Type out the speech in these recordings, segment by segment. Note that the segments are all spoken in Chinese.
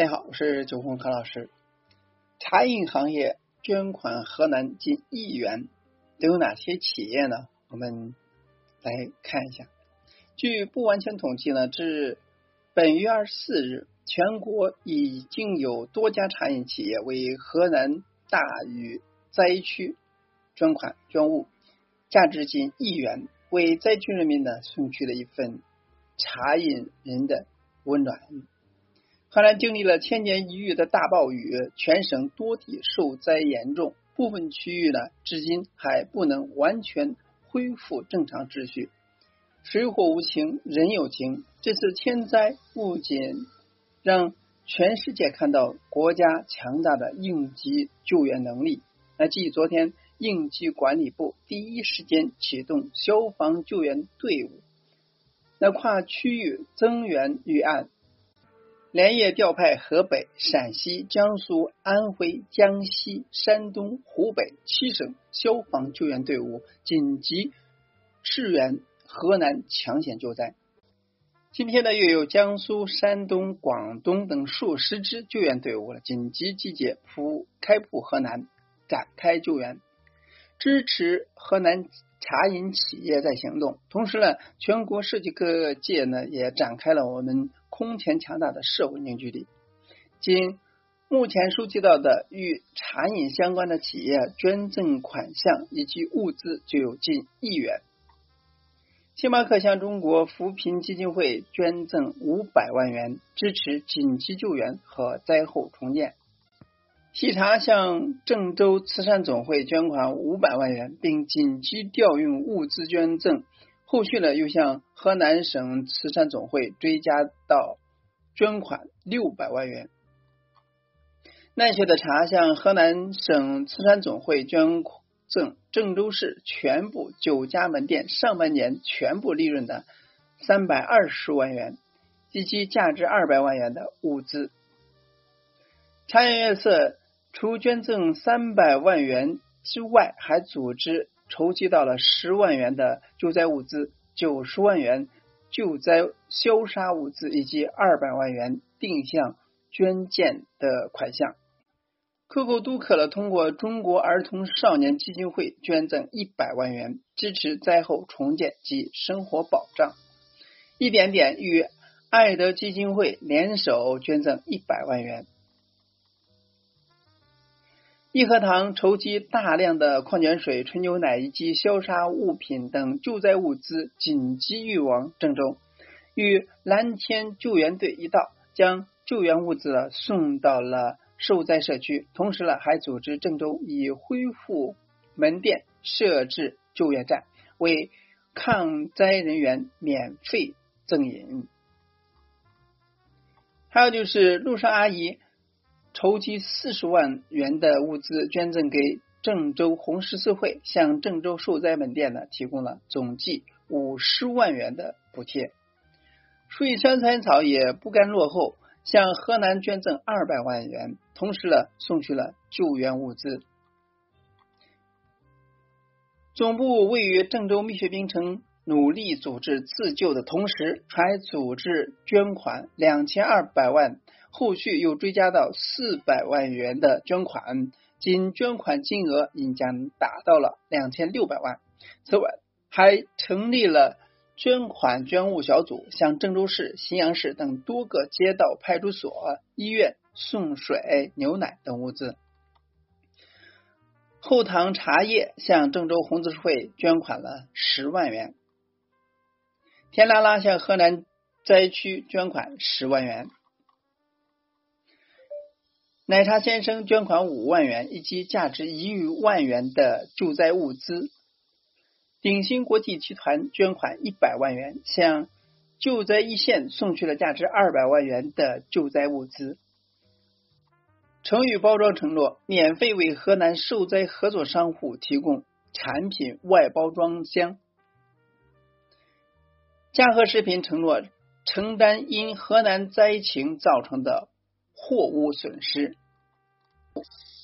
大家好，我是九红何老师。茶饮行业捐款河南近亿元，都有哪些企业呢？我们来看一下。据不完全统计呢，至本月二十四日，全国已经有多家茶饮企业为河南大雨灾区捐款捐物，价值近亿元，为灾区人民呢送去了一份茶饮人的温暖。河南经历了千年一遇的大暴雨，全省多地受灾严重，部分区域呢至今还不能完全恢复正常秩序。水火无情，人有情。这次天灾不仅让全世界看到国家强大的应急救援能力，那继昨天应急管理部第一时间启动消防救援队伍，那跨区域增援预案。连夜调派河北、陕西、江苏、安徽、江西、山东、湖北七省消防救援队伍紧急驰援河南抢险救灾。今天呢，又有江苏、山东、广东等数十支救援队伍了，紧急集结铺开赴河南，展开救援，支持河南茶饮企业在行动。同时呢，全国设计各界呢也展开了我们。空前强大的社会凝聚力。仅目前收集到的与茶饮相关的企业捐赠款项以及物资就有近亿元。星巴克向中国扶贫基金会捐赠五百万元，支持紧急救援和灾后重建。喜茶向郑州慈善总会捐款五百万元，并紧急调运物资捐赠。后续呢，又向河南省慈善总会追加到捐款六百万元。奈雪的茶向河南省慈善总会捐赠郑州市全部九家门店上半年全部利润的三百二十万元，以及价值二百万元的物资。茶颜悦色除捐赠三百万元之外，还组织。筹集到了十万元的救灾物资、九十万元救灾消杀物资以及二百万元定向捐建的款项。可口都可乐通过中国儿童少年基金会捐赠一百万元，支持灾后重建及生活保障。一点点与爱德基金会联手捐赠一百万元。义和堂筹集大量的矿泉水、纯牛奶以及消杀物品等救灾物资，紧急运往郑州。与蓝天救援队一道，将救援物资送到了受灾社区。同时呢，还组织郑州以恢复门店、设置救援站，为抗灾人员免费赠饮。还有就是路上阿姨。筹集四十万元的物资捐赠给郑州红十字会，向郑州受灾门店呢提供了总计五十万元的补贴。水乡参草也不甘落后，向河南捐赠二百万元，同时呢送去了救援物资。总部位于郑州蜜雪冰城，努力组织自救的同时，还组织捐款两千二百万。后续又追加到四百万元的捐款，仅捐款金额已将达到了两千六百万。此外，还成立了捐款捐物小组，向郑州市、信阳市等多个街道、派出所、医院送水、牛奶等物资。后堂茶叶向郑州红十字会捐款了十万元。天拉拉向河南灾区捐款十万元。奶茶先生捐款五万元，以及价值一余万元的救灾物资。鼎鑫国际集团捐款一百万元，向救灾一线送去了价值二百万元的救灾物资。成宇包装承诺免费为河南受灾合作商户提供产品外包装箱。嘉禾食品承诺承担因河南灾情造成的货物损失。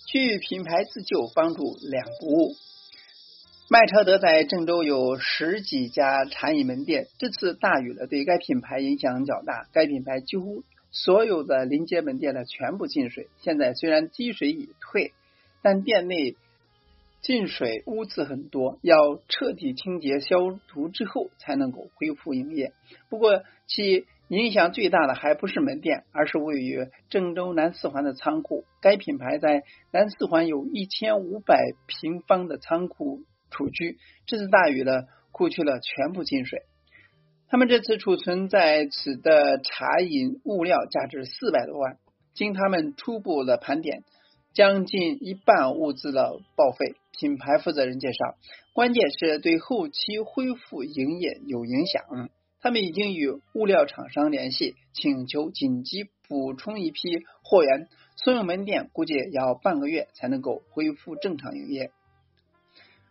据品牌自救，帮助两不误。麦超德在郑州有十几家茶饮门店，这次大雨了，对该品牌影响较大。该品牌几乎所有的临街门店呢全部进水。现在虽然积水已退，但店内进水污渍很多，要彻底清洁消毒之后才能够恢复营业。不过其影响最大的还不是门店，而是位于郑州南四环的仓库。该品牌在南四环有一千五百平方的仓库储居，这次大雨呢，库区了全部进水。他们这次储存在此的茶饮物料价值四百多万，经他们初步的盘点，将近一半物资的报废。品牌负责人介绍，关键是对后期恢复营业有影响。他们已经与物料厂商联系，请求紧急补充一批货源。所有门店估计要半个月才能够恢复正常营业。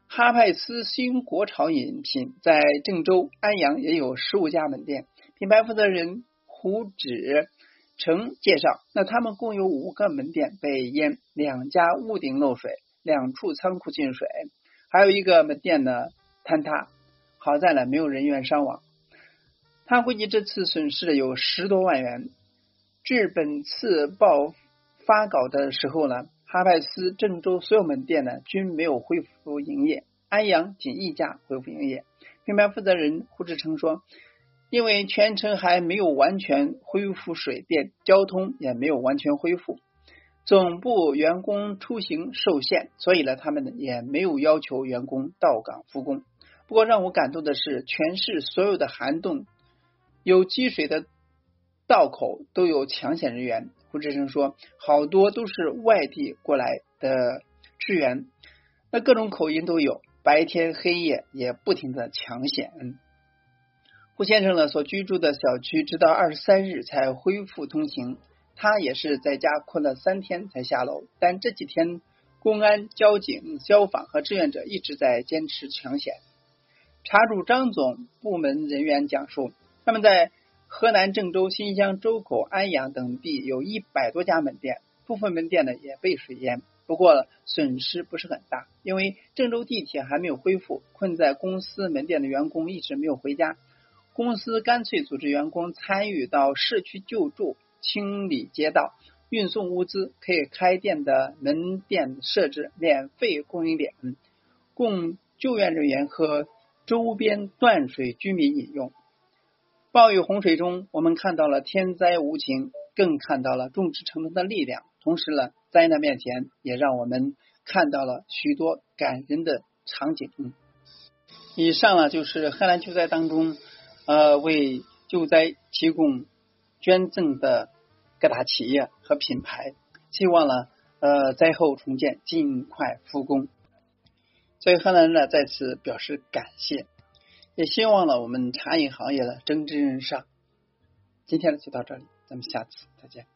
哈派斯新国潮饮品在郑州、安阳也有十五家门店。品牌负责人胡志成介绍，那他们共有五个门店被淹，两家屋顶漏水，两处仓库进水，还有一个门店呢坍塌。好在呢，没有人员伤亡。他估计这次损失有十多万元。至本次报发稿的时候呢，哈派斯郑州所有门店呢均没有恢复营业，安阳仅一家恢复营业。品牌负责人胡志成说：“因为全程还没有完全恢复水电，交通也没有完全恢复，总部员工出行受限，所以呢，他们也没有要求员工到岗复工。不过让我感动的是，全市所有的涵洞。”有积水的道口都有抢险人员。胡志成说，好多都是外地过来的支援，那各种口音都有，白天黑夜也不停的抢险。胡先生呢所居住的小区，直到二十三日才恢复通行，他也是在家困了三天才下楼。但这几天，公安、交警、消防和志愿者一直在坚持抢险。查主张总部门人员讲述。他们在河南郑州、新乡、周口、安阳等地有一百多家门店，部分门店呢也被水淹，不过损失不是很大，因为郑州地铁还没有恢复，困在公司门店的员工一直没有回家，公司干脆组织员工参与到社区救助、清理街道、运送物资，可以开店的门店设置免费供应点，供救援人员和周边断水居民饮用。暴雨洪水中，我们看到了天灾无情，更看到了众志成城的力量。同时呢，灾难面前也让我们看到了许多感人的场景。以上呢，就是河南救灾当中呃为救灾提供捐赠的各大企业和品牌。希望呢呃灾后重建尽快复工。所以河南人呢在此表示感谢。也希望呢，我们茶饮行业呢蒸蒸日上。今天呢就到这里，咱们下次再见。